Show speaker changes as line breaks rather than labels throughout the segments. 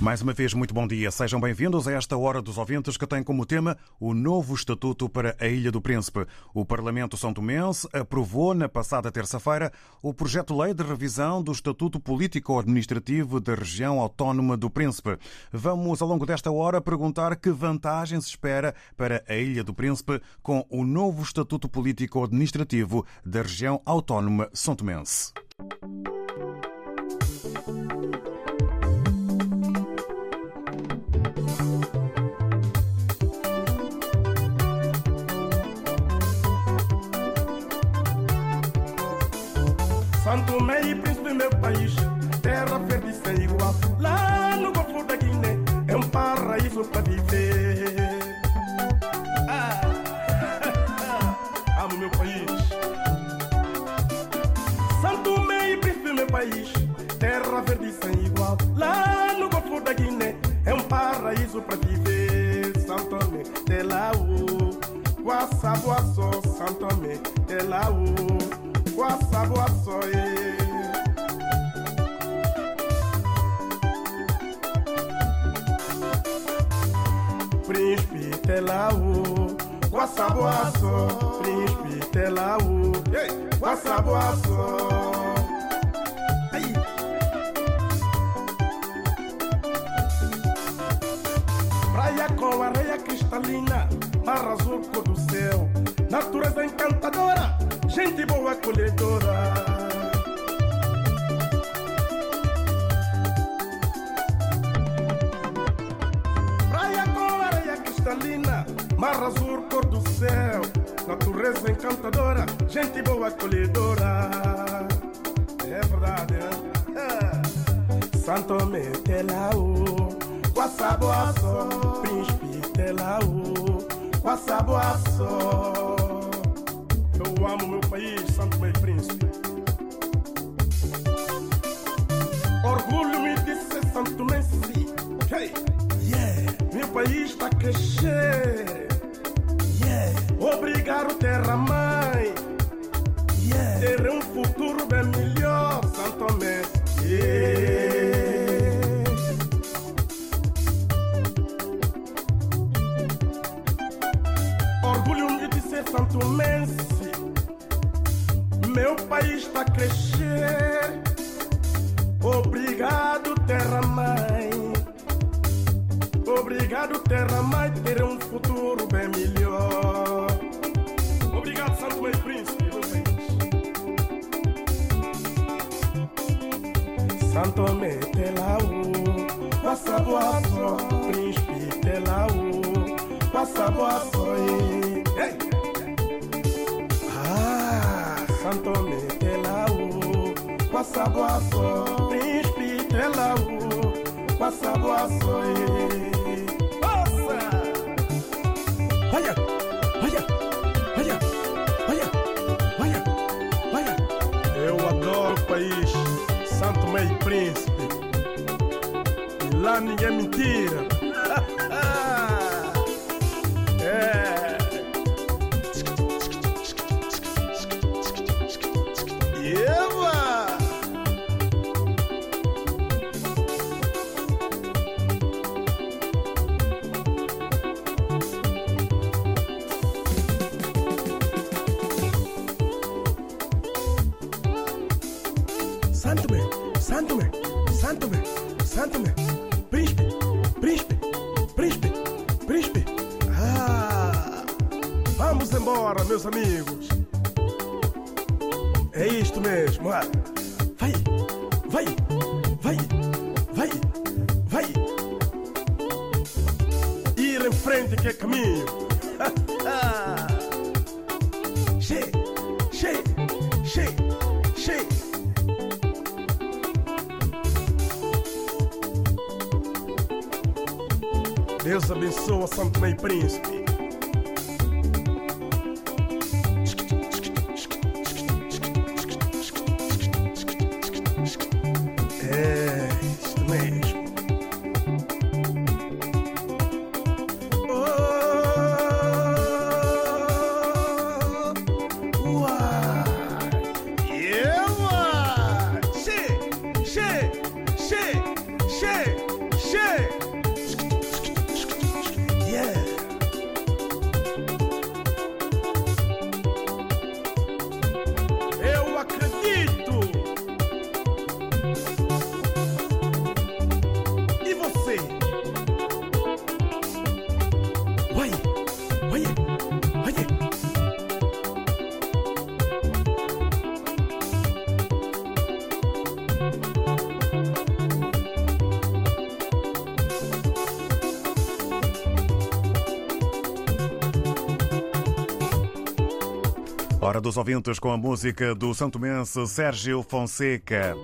Mais uma vez, muito bom dia. Sejam bem-vindos a esta Hora dos Ouvintes que tem como tema o novo Estatuto para a Ilha do Príncipe. O Parlamento São Tomense aprovou na passada terça-feira o projeto-lei de revisão do Estatuto Político-Administrativo da Região Autónoma do Príncipe. Vamos, ao longo desta hora, perguntar que vantagens se espera para a Ilha do Príncipe com o novo Estatuto Político-Administrativo da Região Autónoma São Tomense.
Meio, príncipe do meu país, terra verde sem igual. Lá no Golfo da Guiné, é um paraíso para viver. Ah, amo meu país. Santo Meio, príncipe do meu país, terra verde sem igual. Lá no Golfo da Guiné, é um paraíso para viver. Santo Tomé, de lá o, Guaçabuaçó, Santo Tomé, de lá o. Boassa, boassa, Telau, boassa, boassa, Príncipe Telau, boassa, boassa. Praia com areia cristalina, mar azul cor do céu, natureza encantadora gente boa acolhedora. Mar azul cor do céu, natureza encantadora, gente boa acolhedora. É verdade, né? Santo Metelau, Guaçaboaço, Príncipe Telau, Guaçaboaço. Eu amo meu país, Santo Meio Príncipe. Orgulho-me ser Santo Messi. Hey. Yeah. Meu país está. Yeah. Obrigado, terra mãe. Yeah. Ter um futuro bem melhor, Santo Messi. Yeah. Orgulho-me de ser Santo Messi meu país está a crescer. Obrigado, terra mãe. Obrigado, terra mãe, ter um Santo Me Telau, passa boa príncipe Telau, passa boa Ei! Santo Metelau, Passaboaço, Príncipe Telau, Passaboaço. Nossa! Ninguém é mentira.
dos ouvintes com a música do Santo Mense Sérgio Fonseca.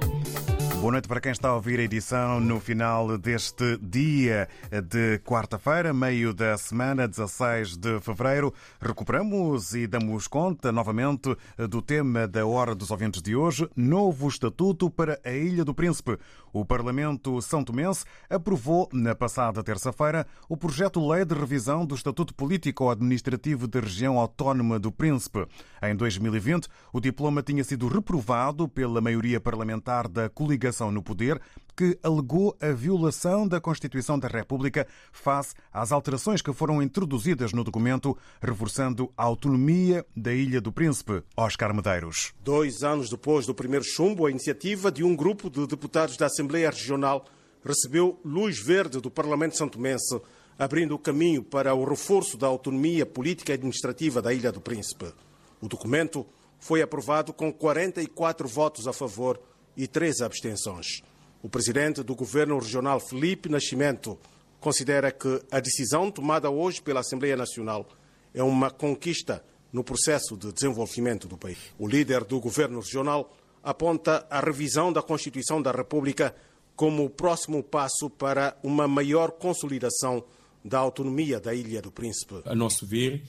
Boa noite para quem está a ouvir a edição no final deste dia de quarta-feira, meio da semana, 16 de fevereiro. Recuperamos e damos conta novamente do tema da Hora dos Ouvintes de hoje, novo estatuto para a Ilha do Príncipe. O Parlamento São Tomense aprovou na passada terça-feira o projeto de lei de revisão do Estatuto Político-Administrativo da Região Autónoma do Príncipe. Em 2020, o diploma tinha sido reprovado pela maioria parlamentar da coligação no poder, que alegou a violação da Constituição da República face às alterações que foram introduzidas no documento, reforçando a autonomia da Ilha do Príncipe. Oscar Medeiros.
Dois anos depois do primeiro chumbo, a iniciativa de um grupo de deputados da Assembleia Regional recebeu luz verde do Parlamento Santomense, abrindo o caminho para o reforço da autonomia política e administrativa da Ilha do Príncipe. O documento foi aprovado com 44 votos a favor e três abstenções. O presidente do governo regional, Felipe Nascimento, considera que a decisão tomada hoje pela Assembleia Nacional é uma conquista no processo de desenvolvimento do país. O líder do governo regional aponta a revisão da Constituição da República como o próximo passo para uma maior consolidação da autonomia da Ilha do Príncipe.
A nosso ver,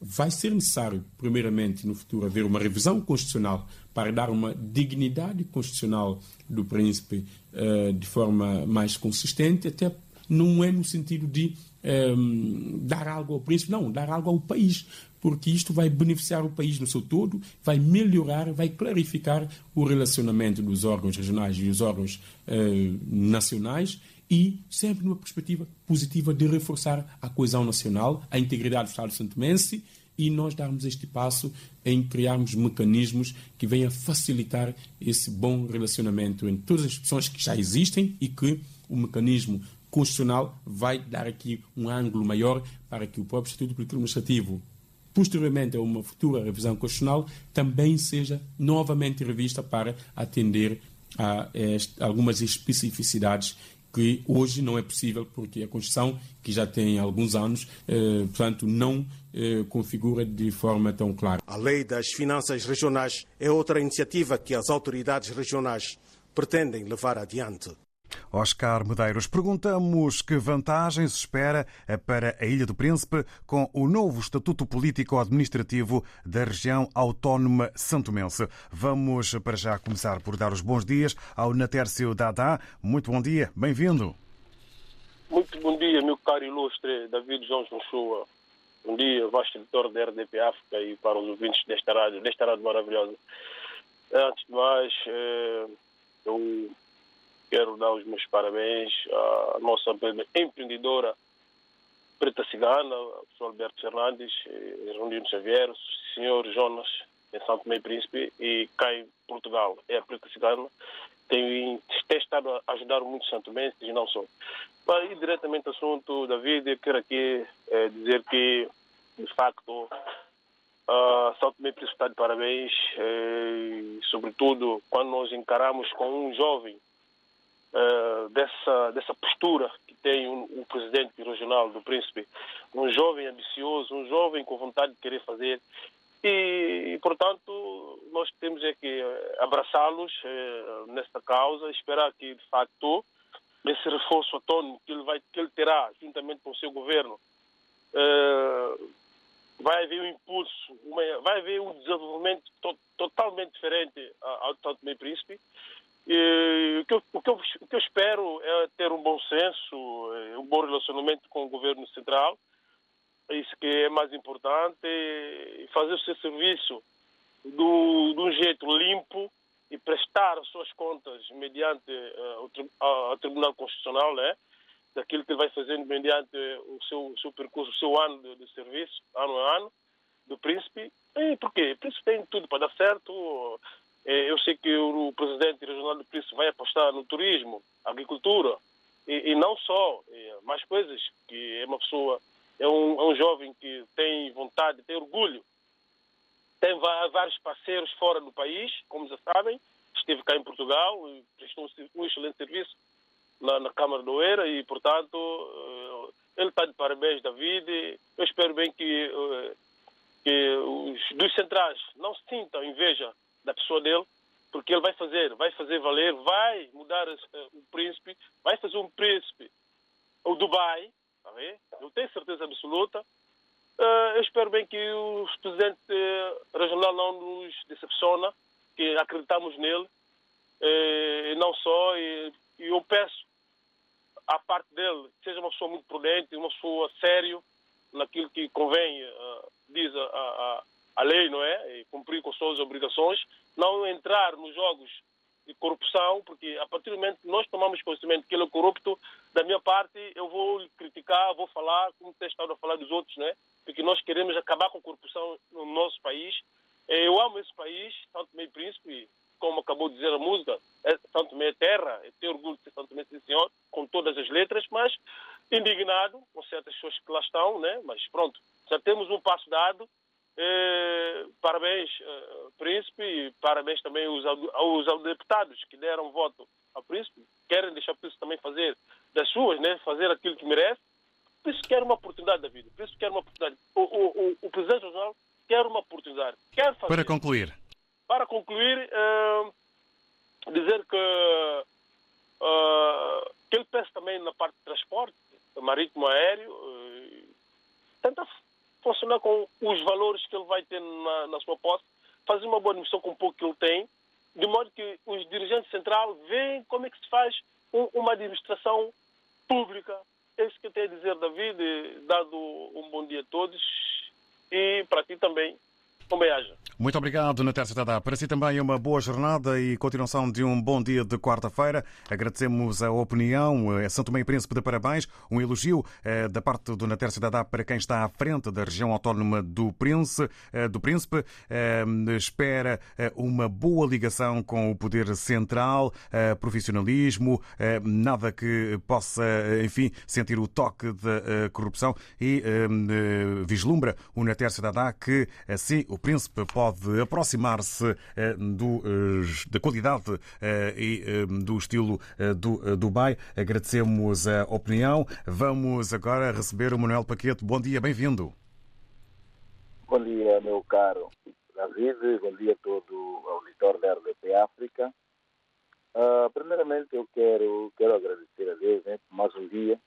vai ser necessário, primeiramente, no futuro, haver uma revisão constitucional para dar uma dignidade constitucional do príncipe uh, de forma mais consistente, até não é no sentido de um, dar algo ao príncipe, não, dar algo ao país, porque isto vai beneficiar o país no seu todo, vai melhorar, vai clarificar o relacionamento dos órgãos regionais e dos órgãos uh, nacionais e sempre numa perspectiva positiva de reforçar a coesão nacional, a integridade do Estado santomense e nós darmos este passo em criarmos mecanismos que venham facilitar esse bom relacionamento entre todas as instituições que já existem e que o mecanismo constitucional vai dar aqui um ângulo maior para que o próprio Estatuto Político Administrativo, posteriormente a uma futura revisão constitucional, também seja novamente revista para atender a, a algumas especificidades que hoje não é possível porque a Constituição, que já tem alguns anos, eh, portanto, não eh, configura de forma tão clara.
A Lei das Finanças Regionais é outra iniciativa que as autoridades regionais pretendem levar adiante.
Oscar Medeiros, perguntamos que vantagens espera para a Ilha do Príncipe com o novo Estatuto Político-Administrativo da região autónoma santomense. Vamos para já começar por dar os bons dias ao Natércio Dadá. Muito bom dia, bem-vindo.
Muito bom dia, meu caro ilustre David João Joshua. Bom dia, vasto editor da RDP África e para os ouvintes desta rádio, desta rádio maravilhosa. Antes de mais, eu quero dar os meus parabéns à nossa empreendedora preta cigana, o Sr. Alberto Fernandes, Rondino Xavier, o Sr. Jonas, em Santo Meio Príncipe, e cá em Portugal, é a preta cigana. Tem, tem estado a ajudar muitos santomenses e não só. Para ir diretamente ao assunto, David, eu quero aqui é, dizer que, de facto, uh, Santo Meio Príncipe está de parabéns, é, sobretudo quando nós encaramos com um jovem uh, dessa, dessa postura que tem o, presidente regional do Príncipe. Um jovem ambicioso, um jovem com vontade de querer fazer. E, portanto, nós temos é que abraçá-los uh, nesta causa, esperar que, de facto, esse reforço autônomo que ele, vai, que ele terá juntamente com o seu governo vai haver um impulso, uma, vai haver um desenvolvimento to, totalmente diferente ao Santo Meio Príncipe. E, o, que eu, o, que eu, o, que eu, espero é ter um bom senso, eh, um bom relacionamento com o governo central. Isso que é mais importante, e fazer o seu serviço do, de um jeito limpo e prestar as suas contas mediante uh, o, uh, Tribunal Constitucional, né? daquilo que vai fazendo mediante o seu, o seu percurso, o seu ano de, de, serviço, ano a ano, do príncipe. E por quê? O príncipe tem tudo para dar certo. É, eu sei que o presidente regional do príncipe vai apostar no turismo, agricultura, e, e não só, é, mais coisas, que é uma pessoa, é um, é um jovem que tem vontade, tem orgulho, tem vários parceiros fora do país, como já sabem, esteve cá em Portugal prestou um excelente serviço na, na Câmara do Oeira e, portanto, eh, ele está de parabéns, David. Eu espero bem que, eh, que os dos centrais não sintam inveja da pessoa dele, porque ele vai fazer, vai fazer valer, vai mudar uh, o príncipe, vai fazer um príncipe, o Dubai, tá eu tenho certeza absoluta. Uh, eu espero bem que o presidente regional não nos decepciona, que acreditamos nele, e não só, e, eu peço à parte dele, seja uma pessoa muito prudente, uma pessoa sério naquilo que convém, diz a, a, a, lei, não é? E cumprir com as suas obrigações, não entrar nos jogos de corrupção, porque a partir do momento que nós tomamos conhecimento que ele é corrupto, da minha parte, eu vou criticar, vou falar, como tem estado a falar dos outros, né? Porque nós queremos acabar com a corrupção no nosso país. Eu amo esse país, tanto meio príncipe, como acabou de dizer a música, é, Santo é terra, eu tenho orgulho de ser Santo sim senhor, com todas as letras, mas indignado com certas pessoas que lá estão, né? mas pronto, já temos um passo dado. Eh, parabéns, eh, Príncipe, e parabéns também aos, aos deputados que deram voto ao Príncipe, querem deixar o Príncipe também fazer das suas, né? fazer aquilo que merece. O Príncipe quer uma oportunidade da vida, o Príncipe quer uma oportunidade. O, o, o, o Presidente Regional quer uma oportunidade, quer fazer.
Para concluir,
para concluir, uh, dizer que, uh, que ele pensa também na parte de transporte, marítimo aéreo, uh, tenta funcionar com os valores que ele vai ter na, na sua posse, fazer uma boa administração com o pouco que ele tem, de modo que os dirigentes centrais veem como é que se faz um, uma administração pública. É isso que eu tenho a dizer, David, dado um bom dia a todos e para ti também.
Muito obrigado, Natália Tadá. Para si também uma boa jornada e continuação de um bom dia de quarta-feira. Agradecemos a opinião. É Santo Meio Príncipe de parabéns. Um elogio eh, da parte do Natália Tadá para quem está à frente da região autónoma do Príncipe. Eh, do Príncipe. Eh, espera uma boa ligação com o poder central, profissionalismo, nada que possa, enfim, sentir o toque da corrupção e vislumbra o Natália Tadá que assim o príncipe pode aproximar-se eh, eh, da qualidade eh, e do estilo do Dubai. Agradecemos a opinião. Vamos agora receber o Manuel Paquete. Bom dia, bem-vindo.
Bom dia, meu caro David. Bom dia a todo o auditor da RDP África. Uh, primeiramente, eu quero, quero agradecer a Deus né, por mais um dia.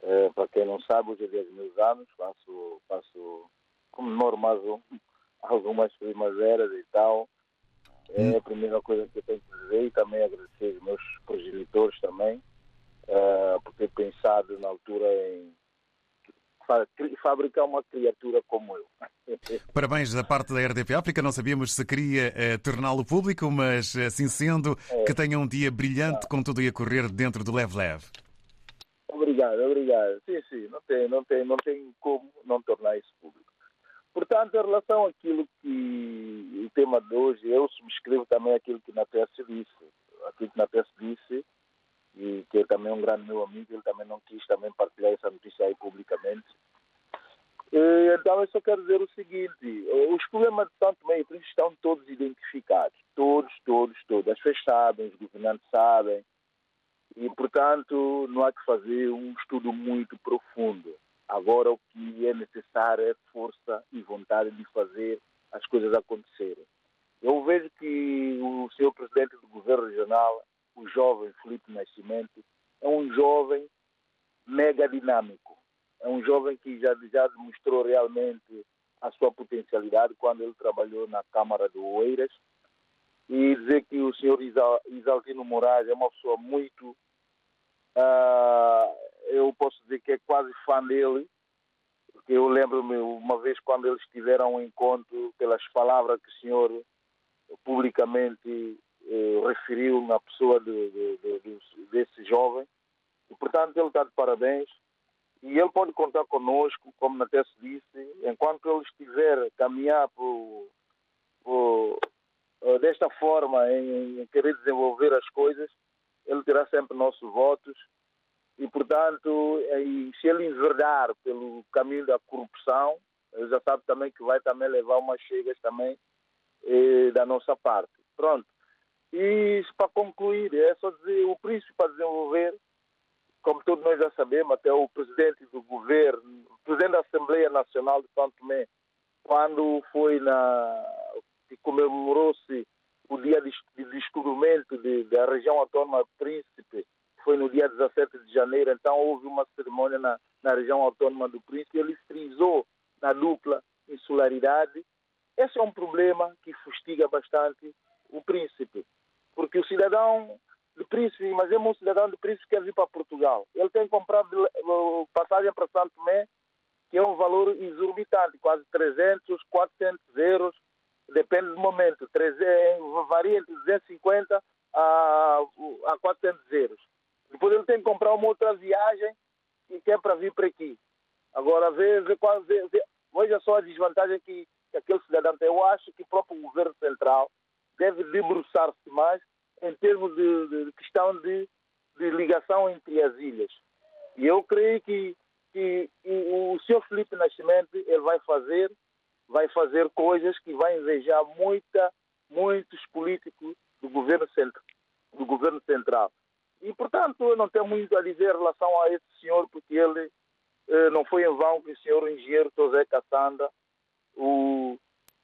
Uh, para quem não sabe, hoje é dia meus anos, faço, faço comemoro mais um, algumas primaveras e tal. É hum. a primeira coisa que eu tenho que dizer e também agradecer aos meus progenitores também uh, por ter pensado na altura em fabricar uma criatura como eu.
Parabéns da parte da RDP África. Não sabíamos se queria uh, torná-lo público, mas assim sendo, é. que tenha um dia brilhante ah. com tudo a correr dentro do Lev Lev.
Obrigado, obrigado. Sim, sim, não tem, não tem, não tem como não tornar isso público. Portanto, em relação àquilo que o tema de hoje, eu subscrevo também aquilo que Nates disse. Aquilo que Nates disse, e que é também um grande meu amigo, ele também não quis também partilhar essa notícia aí publicamente. Então, eu só quero dizer o seguinte: os problemas de Santo Meio estão todos identificados. Todos, todos, todos. As pessoas sabem, os governantes sabem. E, portanto, não há que fazer um estudo muito profundo. Agora, o que é necessário é força e vontade de fazer as coisas acontecerem. Eu vejo que o senhor presidente do governo regional, o jovem Felipe Nascimento, é um jovem mega dinâmico. É um jovem que já, já demonstrou realmente a sua potencialidade quando ele trabalhou na Câmara de Oeiras. E dizer que o senhor Isaltino Moraes é uma pessoa muito. Uh, eu posso dizer que é quase fã dele, porque eu lembro-me uma vez quando eles tiveram um encontro, pelas palavras que o senhor publicamente eh, referiu na pessoa de, de, de, desse jovem. E, portanto, ele está de parabéns. E ele pode contar conosco, como até se disse, enquanto ele estiver a caminhar por, por, eh, desta forma, em, em, querer desenvolver as coisas, ele terá sempre nossos votos. E, portanto, e se ele enverdar pelo caminho da corrupção, já sabe também que vai também levar umas chegas também eh, da nossa parte. Pronto. E para concluir, é só dizer, o príncipe para desenvolver como todos nós já sabemos, até o presidente do governo, o presidente da Assembleia Nacional de São Tomé, quando foi na. comemorou-se o dia de, de descobrimento de, da região autônoma Príncipe, foi no dia 17 de janeiro, então houve uma cerimônia na, na região autônoma do Príncipe, ele frisou na dupla insularidade. Esse é um problema que fustiga bastante o príncipe, porque o cidadão de Príncipe, mas é um cidadão de Príncipe que quer vir para Portugal. Ele tem comprado passagem para Santo Tomé, que é um valor exorbitante, quase 300, 400 euros, depende do momento. Varia entre 250 a, a 400 euros. Depois ele tem que comprar uma outra viagem e quer para vir para aqui. Agora, vê, vê, vê, veja só a desvantagem que, que aquele cidadão tem. Eu acho que o próprio governo central deve debruçar-se mais em termos de, de questão de, de, ligação entre as ilhas. E eu creio que, que o, o senhor Felipe Nascimento ele vai fazer, vai fazer coisas que vai invejar muita, muitos políticos do governo, do governo central. E, portanto, eu não tenho muito a dizer em relação a esse senhor, porque ele eh, não foi em vão que o senhor engenheiro José Cassanda, o,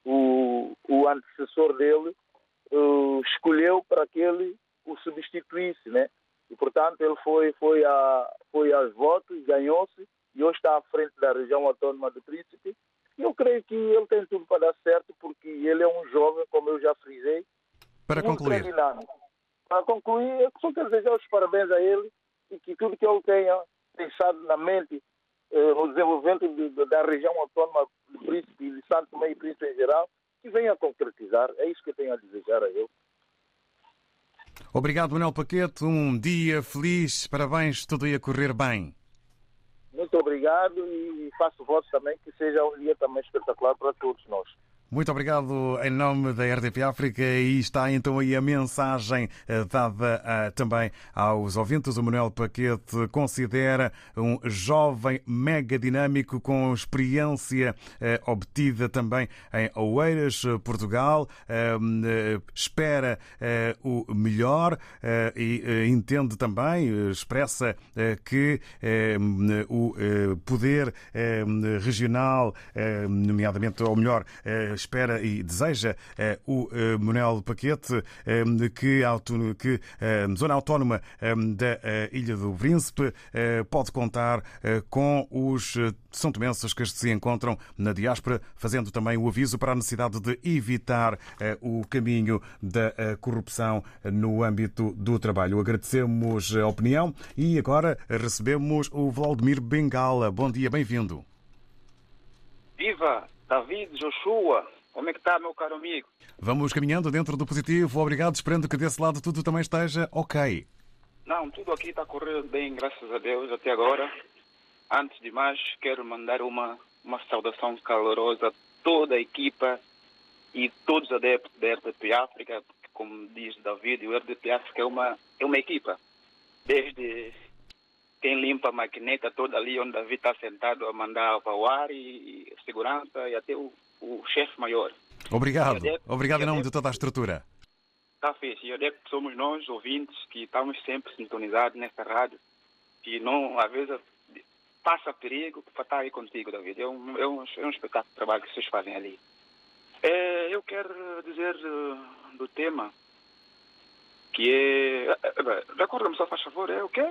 o, o antecessor dele, uh, escolheu para que ele o substituísse, né? E, portanto, ele foi, foi, a, foi aos votos, ganhou-se e hoje está à frente da região autónoma do Príncipe. E eu creio que ele tem tudo para dar certo, porque ele é um jovem, como eu já frisei.
Para concluir.
Para concluir, eu só quero desejar os parabéns a ele e que tudo que ele tenha pensado na mente eh, no desenvolvimento de, de, da região autónoma do Príncipe e de Santo Tomé e Príncipe em geral, que venha a concretizar. É isso que eu tenho a desejar a ele.
Obrigado, Manuel Paquete. Um dia feliz. Parabéns. Tudo ia correr bem.
Muito obrigado e faço votos também que seja um dia também espetacular para todos nós.
Muito obrigado em nome da RDP África e está então aí a mensagem eh, dada uh, também aos ouvintes. O Manuel Paquete considera um jovem mega dinâmico com experiência uh, obtida também em Oeiras, Portugal. Uh, espera o melhor e entende também, expressa que o poder regional, nomeadamente, ou melhor, espera e deseja eh, o eh, Manuel Paquete eh, que a que Zona Autónoma da Ilha do Príncipe pode contar com os são tomenses que se encontram na diáspora, fazendo também o aviso para a necessidade de evitar o caminho da corrupção no âmbito do trabalho. Agradecemos a opinião e agora recebemos o Vladimir Bengala. Bom dia, bem-vindo.
Viva! David Joshua, como é que está, meu caro amigo?
Vamos caminhando dentro do positivo. Obrigado, esperando que desse lado tudo também esteja ok.
Não, tudo aqui está correndo bem, graças a Deus, até agora. Antes de mais, quero mandar uma, uma saudação calorosa a toda a equipa e todos os adeptos da RDP África, porque, como diz David, o RDP África é uma, é uma equipa. Desde quem limpa a maquineta toda ali onde Davi está sentado a mandar para o ar e, segurança e até o, o chefe maior.
Obrigado. Obrigado em nome de toda a estrutura.
está fixe. E que somos nós, ouvintes, que estamos sempre sintonizados nessa rádio. E não, às vezes, passa perigo para estar aí contigo, David. É um, é um, é um espetáculo de trabalho que vocês fazem ali. É, eu quero dizer uh, do tema que é. Recorda-me só, faz favor, é o quê?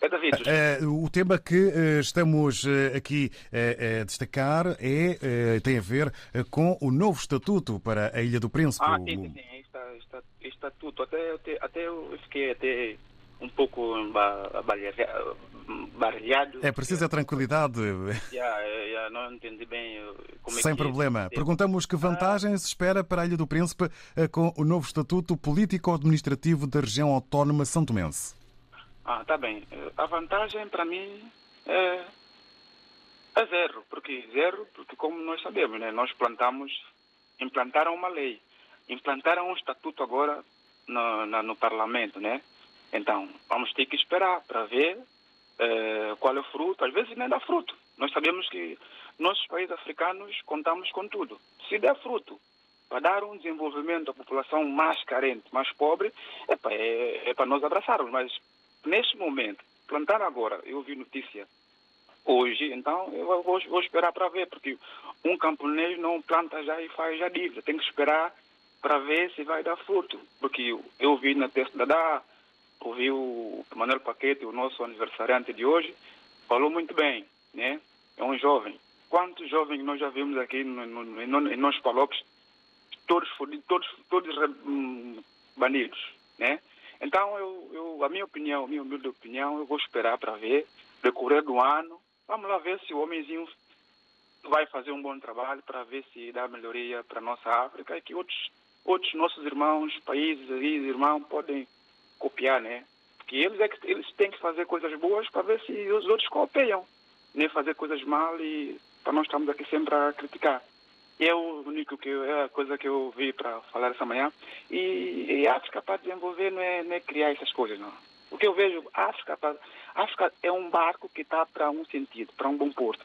É David.
Uh, o tema que uh, estamos uh, aqui a destacar é, tem a ver com o novo estatuto para a Ilha do Príncipe.
Ah, sim, sim, sim. Está, estatuto. Até, até, até eu fiquei até um pouco baralhado.
É preciso a tranquilidade.
Já, já não entendi bem como
Sem
é que
problema. Perguntamos que vantagens se espera para a Ilha do Príncipe com o novo estatuto político-administrativo da região autónoma santomense.
Ah, tá bem. A vantagem para mim é, é zero, porque zero, porque como nós sabemos, né, nós plantamos, implantaram uma lei, implantaram um estatuto agora no, no, parlamento, né? Então vamos ter que esperar para ver é, qual é o fruto. Às vezes nem dá fruto. Nós sabemos que nossos países africanos contamos com tudo. Se der fruto, para dar um desenvolvimento à população mais carente, mais pobre, é, é para nós abraçarmos. Mas neste momento, plantar agora, eu vi notícia hoje, então eu vou, vou esperar para ver, porque um camponês não planta já e faz já dívida, tem que esperar para ver se vai dar fruto, porque eu vi na testa da ouvi o Manuel Paquete, o nosso aniversariante de hoje, falou muito bem, né? É um jovem. Quantos jovens nós já vimos aqui no, no, no, em nossos palopes, todos todos, todos hum, banidos, né? Então, eu, eu, a minha opinião, a minha humilde opinião, eu vou esperar para ver, decorrer do ano, vamos lá ver se o homenzinho vai fazer um bom trabalho para ver se dá melhoria para a nossa África e que outros, outros nossos irmãos, países aí, irmãos, podem copiar, né? Porque eles, é que, eles têm que fazer coisas boas para ver se os outros copiam, nem fazer coisas mal e para nós estamos aqui sempre a criticar. E é o único que é a coisa que eu vi para falar essa manhã. E, e, a África para desenvolver não é, não é, criar essas coisas, não. O que eu vejo, a África, a África é um barco que está para um sentido, para um bom porto.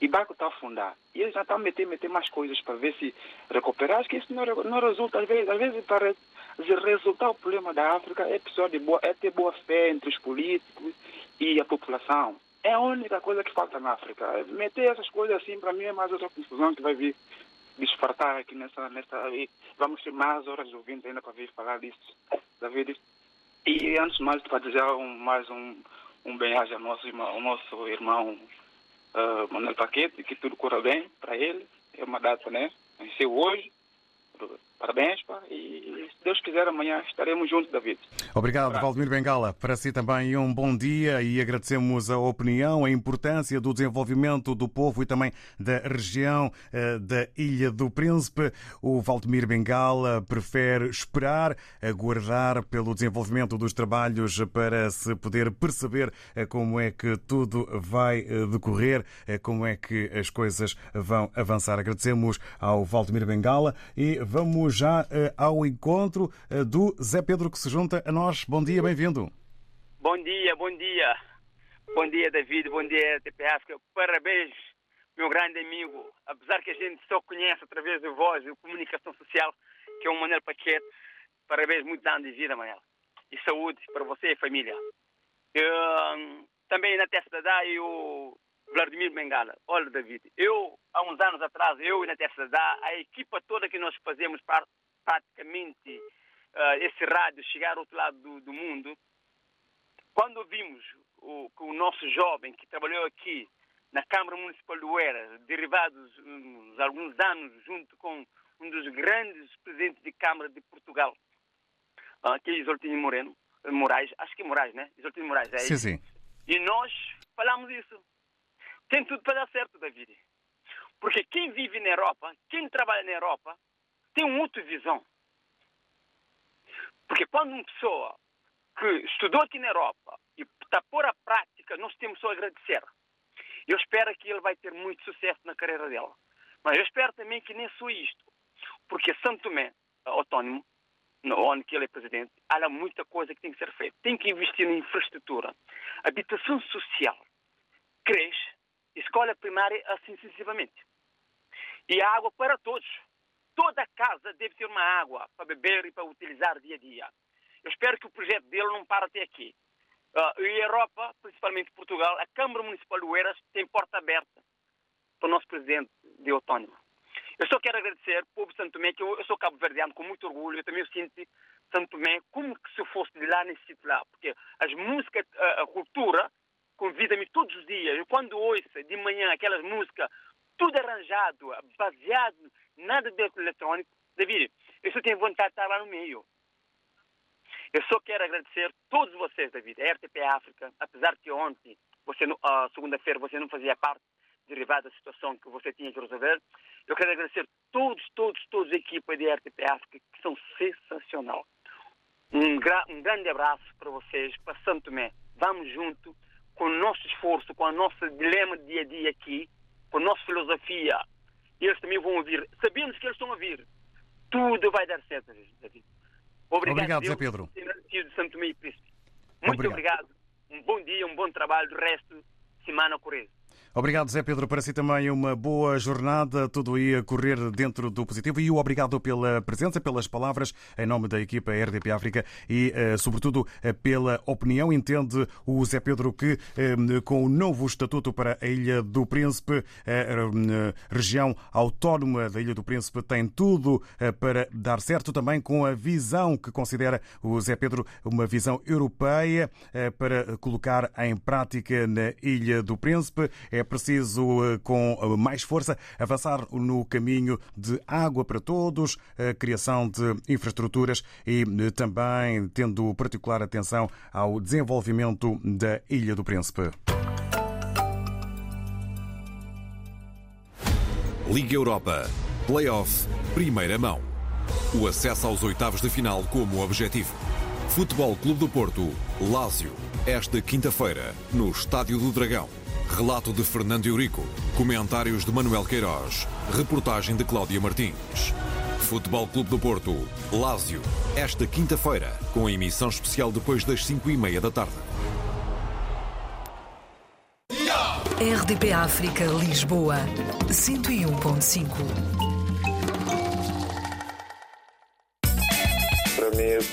E o barco está a afundar. E eles já estão a meter, meter mais coisas para ver se recuperar. Acho que isso não, não resulta, às vezes, às vezes para resultar o problema da África é, de boa, é ter boa fé entre os políticos e a população. É a única coisa que falta na África. Meter essas coisas assim, para mim, é mais outra confusão que vai vir desfartar aqui nessa, nessa vamos ter mais horas ouvindo ainda para vir falar disso, David. E antes de mais, para dizer um, mais um, um bem-aja ao nosso irmão, ao nosso irmão uh, Manuel Paquete, que tudo corra bem para ele. É uma data, né? Nasceu hoje. Parabéns, pá, e se Deus quiser, amanhã estaremos juntos, David.
Obrigado, Para. Valdemir Bengala. Para si também um bom dia e agradecemos a opinião, a importância do desenvolvimento do povo e também da região eh, da Ilha do Príncipe. O Valdemir Bengala prefere esperar, aguardar pelo desenvolvimento dos trabalhos para se poder perceber eh, como é que tudo vai eh, decorrer, como é que as coisas vão avançar. Agradecemos ao Valdemir Bengala e vamos já ao encontro eh, do Zé Pedro que se junta a nós. Bom dia, bem-vindo.
Bom dia, bom dia. Bom dia, David. Bom dia, TPF. Parabéns, meu grande amigo. Apesar que a gente só conhece através de voz e comunicação social, que é o Manel Paquete. Parabéns, muito dano de vida, Manel. E saúde para você e família. Eu, também na testa da eu Vladimir Bengala. Olha, David, eu, há uns anos atrás, eu e na TSDA, a equipa toda que nós fazemos praticamente uh, esse rádio chegar ao outro lado do, do mundo, quando vimos o, o nosso jovem que trabalhou aqui na Câmara Municipal do Era, derivados uns, alguns anos junto com um dos grandes presidentes de Câmara de Portugal, uh, que é Isoltino Moreno, Moraes, acho que é Moraes, né? Isoltino Moraes, é
sim, isso. Sim.
E nós falamos isso tem tudo para dar certo, David. Porque quem vive na Europa, quem trabalha na Europa, tem uma outra visão. Porque quando uma pessoa que estudou aqui na Europa e está a a prática, nós temos só a agradecer. Eu espero que ele vai ter muito sucesso na carreira dela. Mas eu espero também que nem só isto. Porque Santo Tomé, autónomo, onde ele é presidente, há muita coisa que tem que ser feita. Tem que investir na infraestrutura. Habitação social cresce escola primária assim sucessivamente. E a água para todos. Toda casa deve ter uma água para beber e para utilizar dia a dia. Eu espero que o projeto dele não pare até aqui. Uh, e a Europa, principalmente Portugal, a Câmara Municipal de Oeiras tem porta aberta para o nosso presidente de autónomo. Eu só quero agradecer povo Santo Tomé, que eu, eu sou cabo-verdiano com muito orgulho, eu também sinto Santo Tomé como que se eu fosse de lá nesse sítio lá, porque as músicas, a, a cultura, convida-me todos os dias. Eu quando ouço de manhã aquelas músicas, tudo arranjado, baseado, nada de eletrônico, David, eu só tenho vontade de estar lá no meio. Eu só quero agradecer a todos vocês, David, a RTP África, apesar que ontem, você, uh, segunda-feira, você não fazia parte derivada da situação que você tinha que resolver. Eu quero agradecer todos, todos, todos a equipa de RTP África, que são sensacional. Um, gra um grande abraço para vocês, para Santo Tomé. Vamos junto com o nosso esforço, com o nosso dilema de dia a dia aqui, com a nossa filosofia. Eles também vão ouvir. Sabemos que eles estão a ouvir. Tudo vai dar certo, David.
Obrigado, obrigado Zé Pedro.
De Santo e Príncipe. Muito obrigado. obrigado. Um bom dia, um bom trabalho. Do resto, semana corrente.
Obrigado, Zé Pedro. Para si também uma boa jornada, tudo aí a correr dentro do positivo. E o obrigado pela presença, pelas palavras em nome da equipa RDP África e, eh, sobretudo, eh, pela opinião. Entende o Zé Pedro que, eh, com o novo estatuto para a Ilha do Príncipe, a região autónoma da Ilha do Príncipe tem tudo para dar certo, também com a visão que considera o Zé Pedro uma visão europeia para colocar em prática na Ilha do Príncipe. É preciso, eh, com eh, mais força, avançar no caminho de água para todos, a criação de infraestruturas e eh, também tendo particular atenção ao desenvolvimento da Ilha do Príncipe.
Liga Europa. Playoff. Primeira mão. O acesso aos oitavos de final como objetivo. Futebol Clube do Porto. Lásio. Esta quinta-feira, no Estádio do Dragão. Relato de Fernando Eurico. Comentários de Manuel Queiroz. Reportagem de Cláudia Martins. Futebol Clube do Porto. Lásio. Esta quinta-feira, com emissão especial depois das 5 e meia da tarde.
RDP África Lisboa 101.5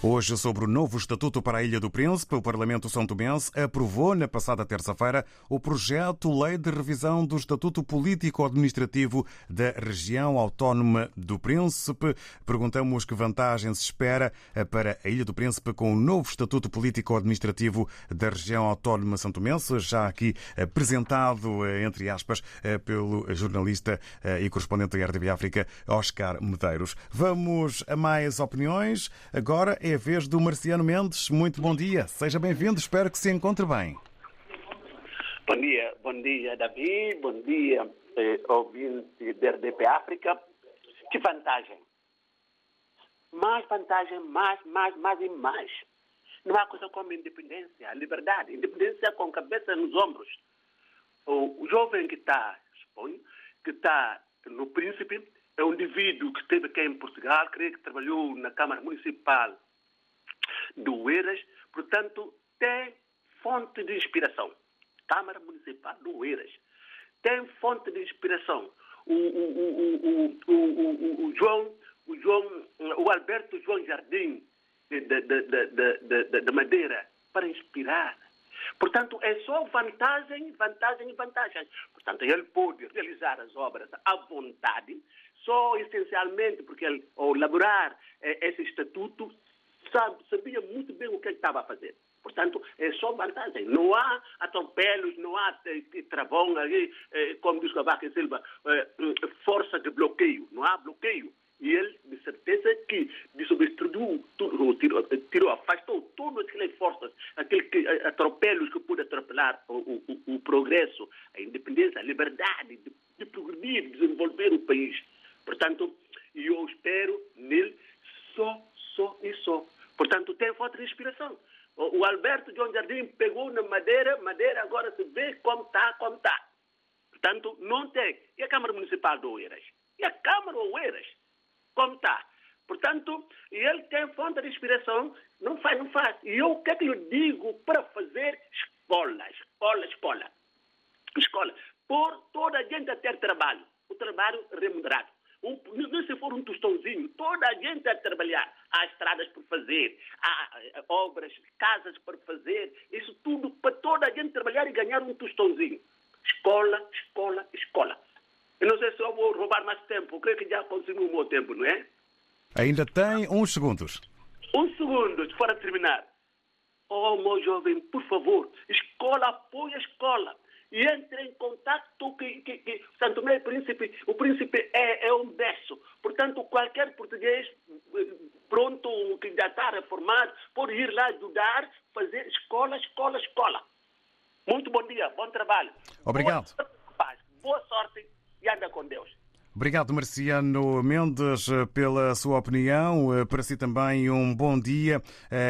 Hoje, sobre o novo Estatuto para a Ilha do Príncipe, o Parlamento São Tomense aprovou na passada terça-feira o projeto Lei de Revisão do Estatuto Político-Administrativo da Região Autónoma do Príncipe. Perguntamos que vantagem se espera para a Ilha do Príncipe com o novo Estatuto Político-Administrativo da Região Autónoma São Tomense, já aqui apresentado, entre aspas, pelo jornalista e correspondente da RDB África, Oscar Medeiros. Vamos a mais opiniões. Agora é a vez do Marciano Mendes. Muito bom dia, seja bem-vindo, espero que se encontre bem.
Bom dia, bom dia, Davi, bom dia, eh, ouvinte da RDP África. Que vantagem! Mais vantagem, mais, mais, mais e mais. Não há coisa como independência, liberdade. Independência com cabeça nos ombros. O, jovem que está, suponho, que está no Príncipe, é um indivíduo que esteve aqui em Portugal, creio que trabalhou na Câmara Municipal de Oeiras, portanto, tem fonte de inspiração. Câmara Municipal de Oeiras. Tem fonte de inspiração. O, o, o, o João, o, João, o Alberto João Jardim, da Madeira, para inspirar. Portanto, é só vantagem, vantagem e vantagem. Portanto, ele pode realizar as obras à vontade, só essencialmente porque ele, ao elaborar esse estatuto, sabe, sabia muito bem o que estava a fazer. Portanto, é só vantagem. Não há atropelos, não há travão ali, como diz Cavaco Silva, força de bloqueio. Não há bloqueio. E ele, de certeza, que desobstruiu, tirou, tirou, afastou todas aquelas forças, aqueles que, atropelos que pôde atropelar o, o, o, progresso, a independência, a liberdade de, de progredir, de desenvolver o país. Portanto, eu espero nele só, só e só. Portanto, tem falta de inspiração. O, Alberto João Jardim pegou na madeira, madeira agora se vê como está, como está. Portanto, não tem. E a Câmara Municipal de Oeiras? E a Câmara Oeiras? Como está? Portanto, ele tem fonte de inspiração, não faz, não faz. E eu o que é que eu digo para fazer escola, escola, escola. Escola. Por toda a gente a ter trabalho. O trabalho remunerado. Um, não se for um tostãozinho, toda a gente a trabalhar. Há estradas por fazer, há eh, obras, casas por fazer, isso tudo para toda a gente trabalhar e ganhar um tostãozinho. Escola, escola, escola. Eu não sei se eu vou roubar mais tempo, eu creio que já consumiu o meu tempo, não é?
Ainda tem uns segundos.
Um segundo, para terminar. Oh, meu jovem, por favor, escola, apoia a escola. E entre em contato que, que, que Santo Tomé Príncipe, o príncipe é, é um berço. Portanto, qualquer português eh, pronto, que já está reformado, pode ir lá ajudar, fazer escola, escola, escola. Muito bom dia, bom trabalho.
Obrigado.
Boa sorte, boa sorte e anda com Deus.
Obrigado, Marciano Mendes, pela sua opinião. Para si também um bom dia.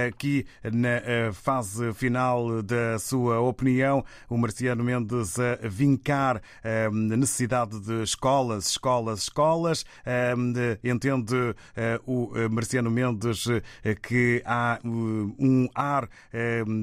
Aqui na fase final da sua opinião, o Marciano Mendes a vincar a necessidade de escolas, escolas, escolas. Entende o Marciano Mendes que há um ar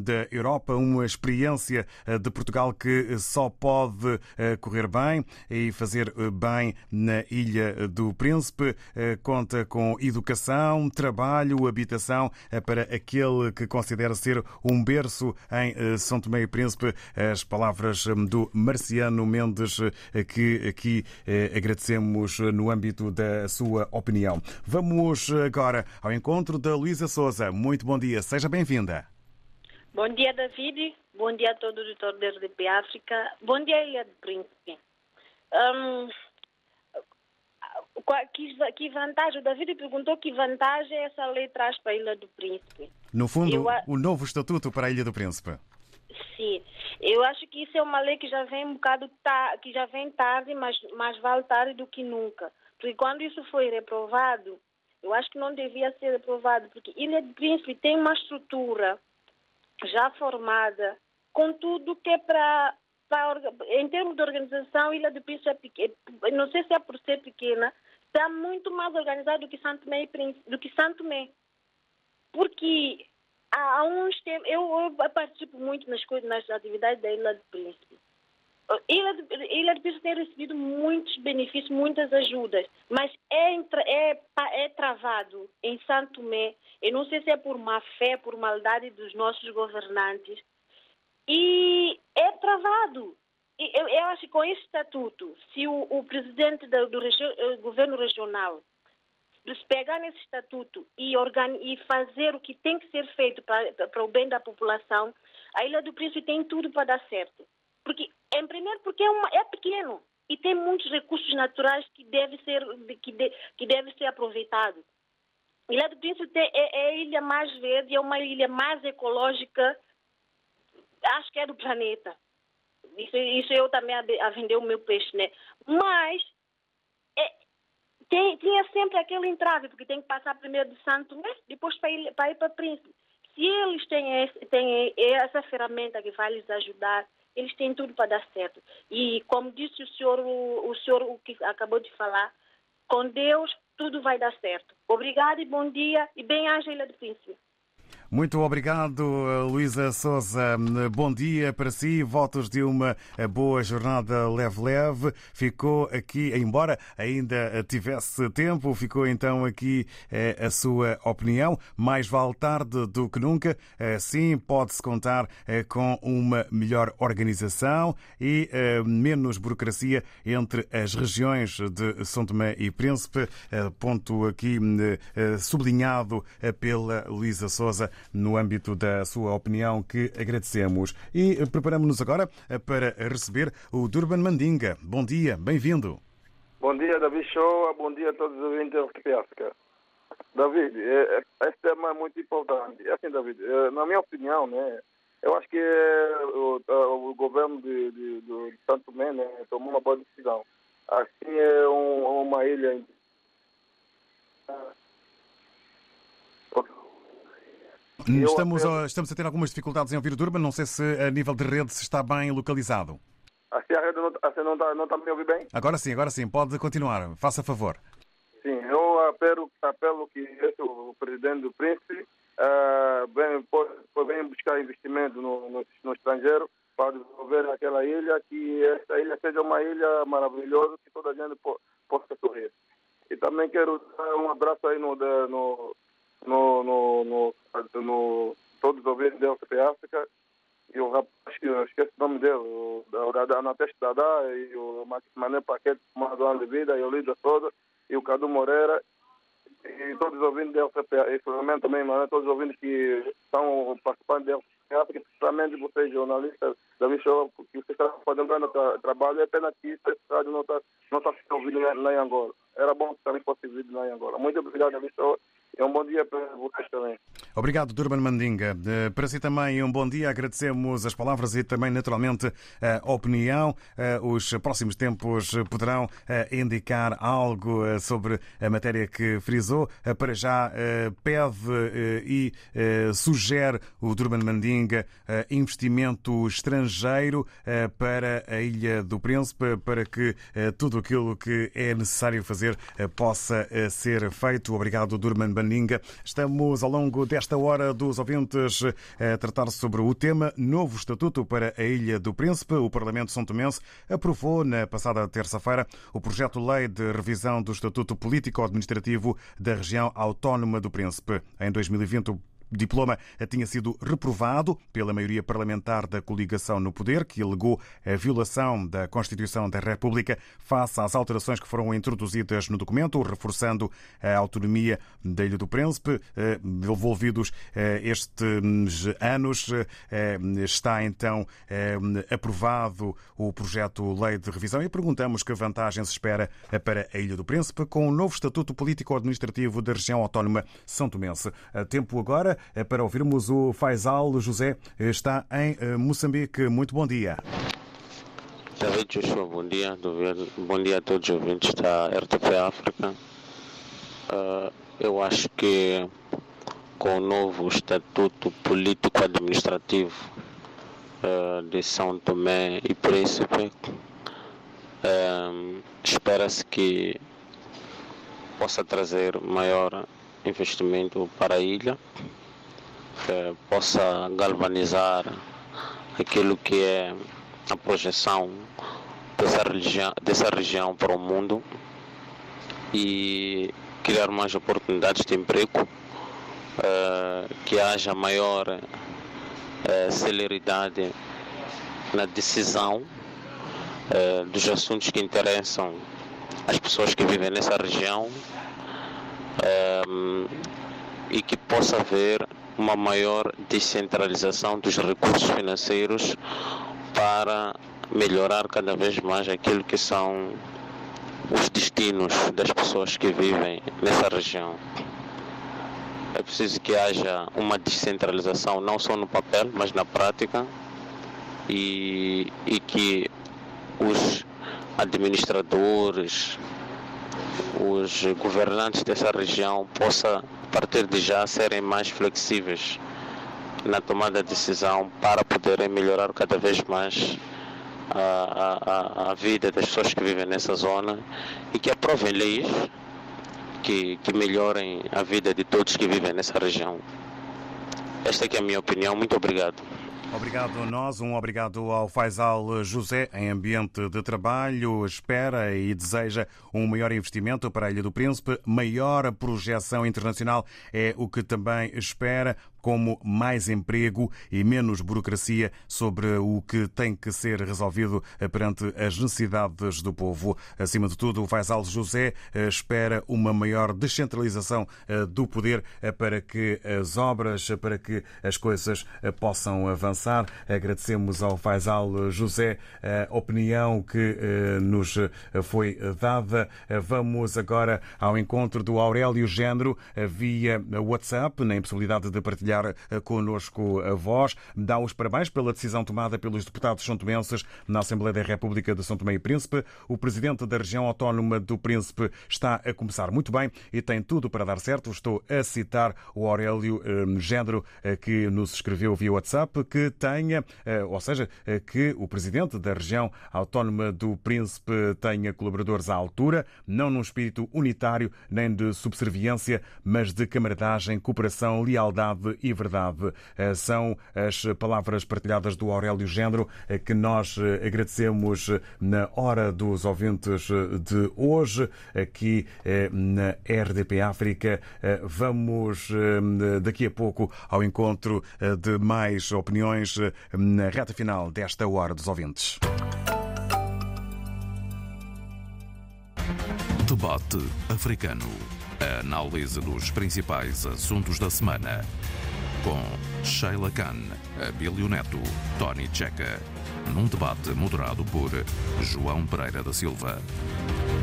da Europa, uma experiência de Portugal que só pode correr bem e fazer bem na Ilha do Príncipe. Eh, conta com educação, trabalho, habitação eh, para aquele que considera ser um berço em eh, São Tomé e Príncipe. As palavras do Marciano Mendes, que aqui agradecemos no âmbito da sua opinião. Vamos agora ao encontro da Luísa Souza. Muito bom dia, seja bem-vinda.
Bom dia, David. Bom dia a o editor da RDP África. Bom dia, Ilha do Príncipe. Um, que, que vantagem, o David perguntou que vantagem essa lei traz para a Ilha do Príncipe.
No fundo, eu, o novo estatuto para a Ilha do Príncipe.
Sim, eu acho que isso é uma lei que já vem um bocado ta, que já vem tarde, mas mais vale tarde do que nunca. Porque quando isso foi reprovado, eu acho que não devia ser reprovado, porque Ilha do Príncipe tem uma estrutura já formada, com tudo que é para em termos de organização, Ilha do Príncipe é pequena, não sei se é por ser pequena, está muito mais organizado do que Santo Príncipe, do que Santo Tomé. Porque há uns tempos, eu, eu, participo muito nas coisas, nas atividades da Ilha do Príncipe. Ilha do, Ilha do Príncipe tem recebido muitos benefícios, muitas ajudas, mas é, é, é travado em Santo Tomé. Eu não sei se é por má fé, por maldade dos nossos governantes, e é travado. Eu, eu acho que com esse estatuto, se o, o presidente do, do uh, governo regional se pegar nesse estatuto e, e fazer o que tem que ser feito para, para o bem da população, a Ilha do Príncipe tem tudo para dar certo. Porque, em primeiro, porque é, uma, é pequeno e tem muitos recursos naturais que deve ser que, de, que deve ser aproveitado. Ilha do Príncipe é, é a ilha mais verde, é uma ilha mais ecológica acho que é do planeta. Isso, isso eu também a, vender o meu peixe, né? Mas é, tem, tinha sempre aquele entrave, porque tem que passar primeiro de Santo Tomé, depois para ir para, Príncipe. Se eles têm, esse, têm essa ferramenta que vai lhes ajudar, eles têm tudo para dar certo. E como disse o senhor, o, o senhor o que acabou de falar, com Deus tudo vai dar certo. Obrigado e bom dia e bem-aja do Príncipe.
Muito obrigado, Luísa Souza. Bom dia para si. Votos de uma boa jornada leve-leve. Ficou aqui, embora ainda tivesse tempo, ficou então aqui eh, a sua opinião. Mais vale tarde do que nunca. Sim, pode-se contar eh, com uma melhor organização e eh, menos burocracia entre as regiões de São Tomé e Príncipe. Ponto aqui sublinhado pela Luísa Souza no âmbito da sua opinião, que agradecemos. E preparamos-nos agora para receber o Durban Mandinga. Bom dia, bem-vindo.
Bom dia, David Show. Bom dia a todos os ouvintes da África. David, é, é, esse tema é muito importante. É assim, David, na minha opinião, né, eu acho que o, o governo de, de, de Santo Tomé né, tomou uma boa decisão. Assim é um, uma ilha
Estamos a, estamos a ter algumas dificuldades em ouvir o Durban. Não sei se a nível de rede se está bem localizado.
Assim a rede não, assim não, está, não está me ouvir bem?
Agora sim, agora sim. Pode continuar. Faça favor.
Sim, eu apelo, apelo que esse, o presidente do Príncipe uh, vem, pode, vem buscar investimento no, no, no estrangeiro para desenvolver aquela ilha, que essa ilha seja uma ilha maravilhosa que toda a gente po, possa sorrir. E também quero dar um abraço aí no, no, no, no, no, no todos os ouvintes da UFP África e o rapaz, eu esqueço o nome dele, o, da Anateste Dadá e o Mané Paquete, uma de vida, e o Líder Souza e o Cadu Moreira e todos os ouvintes da UFP, e também, mas todos os ouvintes que estão participando da UFP África, principalmente vocês jornalistas da Show, que vocês estão fazendo um grande trabalho, é pena que esse rádio não está não tá sendo ouvido lá em Angola. Era bom que também fosse ouvido lá em Angola. Muito obrigado, Show. É um bom dia para vocês também.
Obrigado, Durban Mandinga. Para si também um bom dia. Agradecemos as palavras e também, naturalmente, a opinião. Eh, os próximos tempos poderão eh, indicar algo eh, sobre a matéria que frisou. Para já, pede e sugere o Durban Mandinga investimento estrangeiro para a Ilha do Príncipe, para que tudo aquilo que é necessário fazer possa ser feito. Obrigado, Durban Mandinga. Estamos ao longo desta hora dos ouvintes a tratar sobre o tema Novo Estatuto para a Ilha do Príncipe. O Parlamento São Tomense aprovou na passada terça-feira o projeto-lei de revisão do Estatuto Político-Administrativo da Região Autónoma do Príncipe. Em 2020, diploma tinha sido reprovado pela maioria parlamentar da coligação no poder, que alegou a violação da Constituição da República face às alterações que foram introduzidas no documento, reforçando a autonomia da Ilha do Príncipe. Eh, envolvidos eh, estes anos, eh, está então aprovado o projeto-lei de revisão e perguntamos que vantagens espera para a Ilha do Príncipe com o novo Estatuto Político-Administrativo da Região Autónoma São Tomense. Tempo agora para ouvirmos o Faisal José, está em eh, Moçambique. Muito bom dia.
David Joshua, bom dia. Bom dia a todos os ouvintes da RTP África. Uh, eu acho que com o novo Estatuto Político-Administrativo uh, de São Tomé e Príncipe, espera-se que possa trazer maior investimento para a ilha que possa galvanizar aquilo que é a projeção dessa região, dessa região para o mundo e criar mais oportunidades de emprego, uh, que haja maior uh, celeridade na decisão dos assuntos que interessam as pessoas que vivem nessa região e que possa haver uma maior descentralização dos recursos financeiros para melhorar cada vez mais aquilo que são os destinos das pessoas que vivem nessa região. É preciso que haja uma descentralização não só no papel, mas na prática e, e que os administradores, os governantes dessa região possam partir de já serem mais flexíveis na tomada de decisão para poderem melhorar cada vez mais a, a, a vida das pessoas que vivem nessa zona e que aprovem leis que, que melhorem a vida de todos que vivem nessa região. Esta é a minha opinião. Muito obrigado.
Obrigado a nós, um obrigado ao Faisal José em ambiente de trabalho. Espera e deseja um maior investimento para a Ilha do Príncipe, maior projeção internacional é o que também espera como mais emprego e menos burocracia sobre o que tem que ser resolvido perante as necessidades do povo. Acima de tudo, o Faisal José eh, espera uma maior descentralização eh, do poder eh, para que as obras, para que as coisas possam avançar. Agradecemos ao Faisal José a opinião que nos foi dada. Vamos agora ao encontro do Aurélio Género via WhatsApp, na impossibilidade de partilhar partilhar connosco a voz. Dá os parabéns pela decisão tomada pelos deputados santomenses na Assembleia da República de São Tomé e Príncipe. O presidente da região autónoma do Príncipe está a começar muito bem e tem tudo para dar certo. Estou a citar o Aurélio Género, que nos escreveu via WhatsApp, que tenha, ou seja, que o presidente da região autónoma do Príncipe tenha colaboradores à altura, não num espírito unitário nem de subserviência, mas de camaradagem, cooperação, lealdade e verdade. Eh, são as palavras partilhadas do Aurélio Género eh, que nós eh, agradecemos na hora dos ouvintes de hoje, aqui na RDP África. Vamos daqui a pouco ao encontro de mais opiniões na reta final desta hora dos ouvintes.
Debate africano. A análise dos principais assuntos da semana. Com Sheila Khan, Abílio Neto, Tony Checa. Num debate moderado por João Pereira da Silva.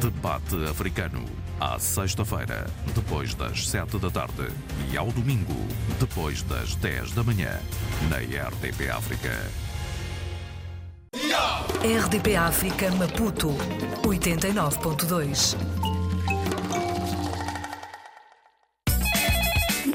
Debate africano. À sexta-feira, depois das sete da tarde. E ao domingo, depois das dez da manhã. Na RTP África.
RDP África Maputo 89.2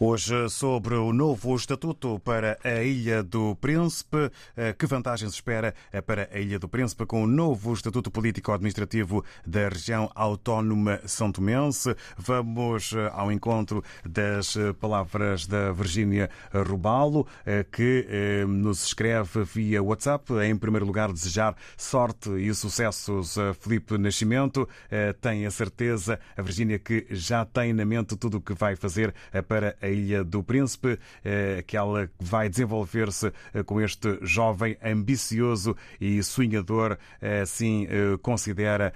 Hoje, sobre o novo estatuto para a Ilha do Príncipe, eh, que vantagens espera eh, para a Ilha do Príncipe com o novo estatuto político-administrativo da região autónoma São Tomense? Vamos eh, ao encontro das palavras da Virgínia Rubalo, que nos escreve via WhatsApp. Em primeiro lugar, desejar sorte e sucessos a Felipe Nascimento. Tem a certeza, a Virgínia, que já tem na mente tudo o que vai fazer para a Ilha do Príncipe, eh, que ela vai desenvolver-se eh, com este jovem ambicioso e sonhador, eh, assim considera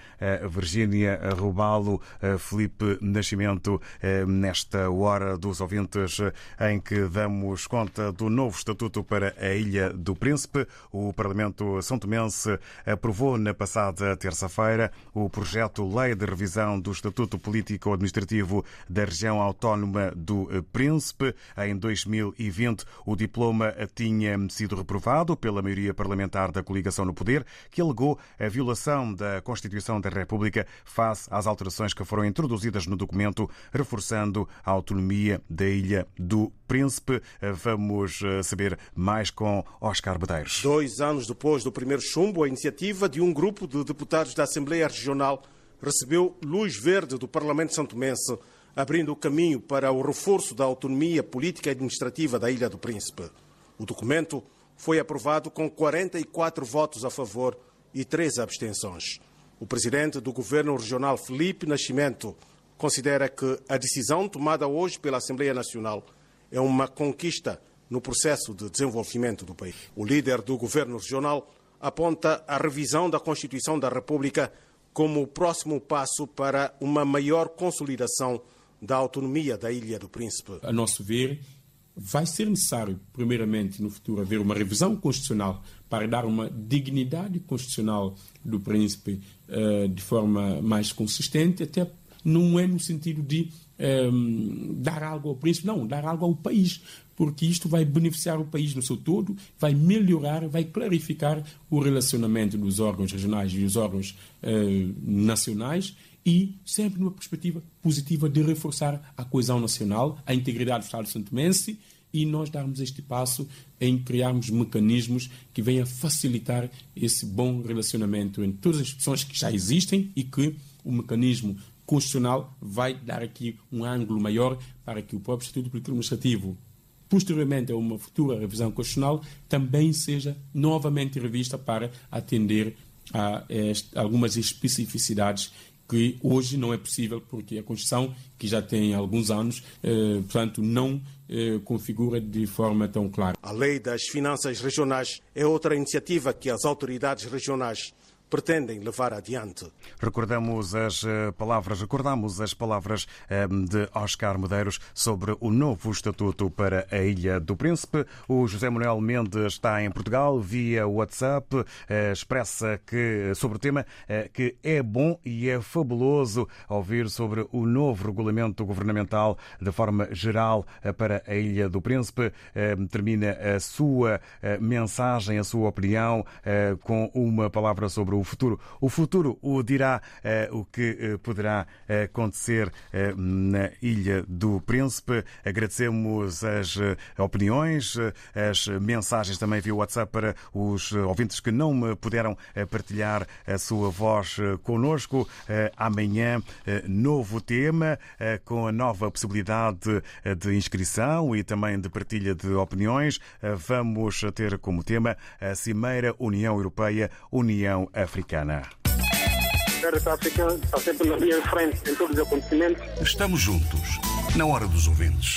Virgínia Rubalo, Felipe Nascimento, nesta hora dos ouvintes em que damos conta do novo estatuto para a Ilha do Príncipe. O Parlamento São Tomense aprovou na passada terça-feira o projeto Lei de Revisão do Estatuto Político-Administrativo da Região Autónoma do Príncipe Príncipe. Em 2020, o diploma tinha sido reprovado pela maioria parlamentar da coligação no poder, que alegou a violação da Constituição da República face às alterações que foram introduzidas no documento, reforçando a autonomia da Ilha do Príncipe. Vamos eh, saber mais com Oscar Bedeiros.
Dois anos depois do primeiro chumbo, a iniciativa de um grupo de deputados da Assembleia Regional recebeu luz verde do Parlamento Santomense abrindo o caminho para o reforço da autonomia política e administrativa da Ilha do Príncipe. O documento foi aprovado com 44 votos a favor e três abstenções. O presidente do governo regional, Felipe Nascimento, considera que a decisão tomada hoje pela Assembleia Nacional é uma conquista no processo de desenvolvimento do país. O líder do governo regional aponta a revisão da Constituição da República como o próximo passo para uma maior consolidação da autonomia da Ilha do Príncipe.
A nosso ver, vai ser necessário, primeiramente, no futuro, haver uma revisão constitucional para dar uma dignidade constitucional do príncipe uh, de forma mais consistente, até não é no sentido de um, eh, dar algo ao príncipe, não, dar algo ao país, porque isto vai beneficiar o país no seu todo, vai melhorar, vai clarificar o relacionamento dos órgãos regionais e dos órgãos uh, nacionais e sempre numa perspectiva positiva de reforçar a coesão nacional, a integridade do Estado santomense e nós darmos este passo em criarmos mecanismos que venham facilitar esse bom relacionamento entre todas as instituições que já existem e que o mecanismo constitucional vai dar aqui um ângulo maior para que o próprio Estatuto Político Administrativo, posteriormente a uma futura revisão constitucional, também seja novamente revista para atender a, a algumas especificidades que hoje não é possível porque a Constituição, que já tem alguns anos, eh, portanto, não eh, configura de forma tão clara.
A Lei das Finanças Regionais é outra iniciativa que as autoridades regionais pretendem levar adiante.
Recordamos as eh, palavras, recordamos as palavras eh, de Oscar Medeiros sobre o novo estatuto para a Ilha do Príncipe. O José Manuel Mendes está em Portugal via WhatsApp, eh, expressa que sobre o tema que é bom e é fabuloso ouvir sobre o novo regulamento governamental de forma geral para a Ilha do Príncipe. Termina a sua mensagem, a sua opinião com uma palavra sobre o futuro. O futuro o dirá o que poderá acontecer na Ilha do Príncipe. Agradecemos as opiniões, as mensagens também via WhatsApp para os ouvintes que não me puderam partilhar a sua voz conosco. Amanhã, novo tema, com a nova possibilidade de inscrição e também de partilha de opiniões. Vamos ter como tema a Cimeira União Europeia-União Africana.
África está sempre na linha de frente em todos os acontecimentos.
Estamos juntos, na hora dos ouvintes.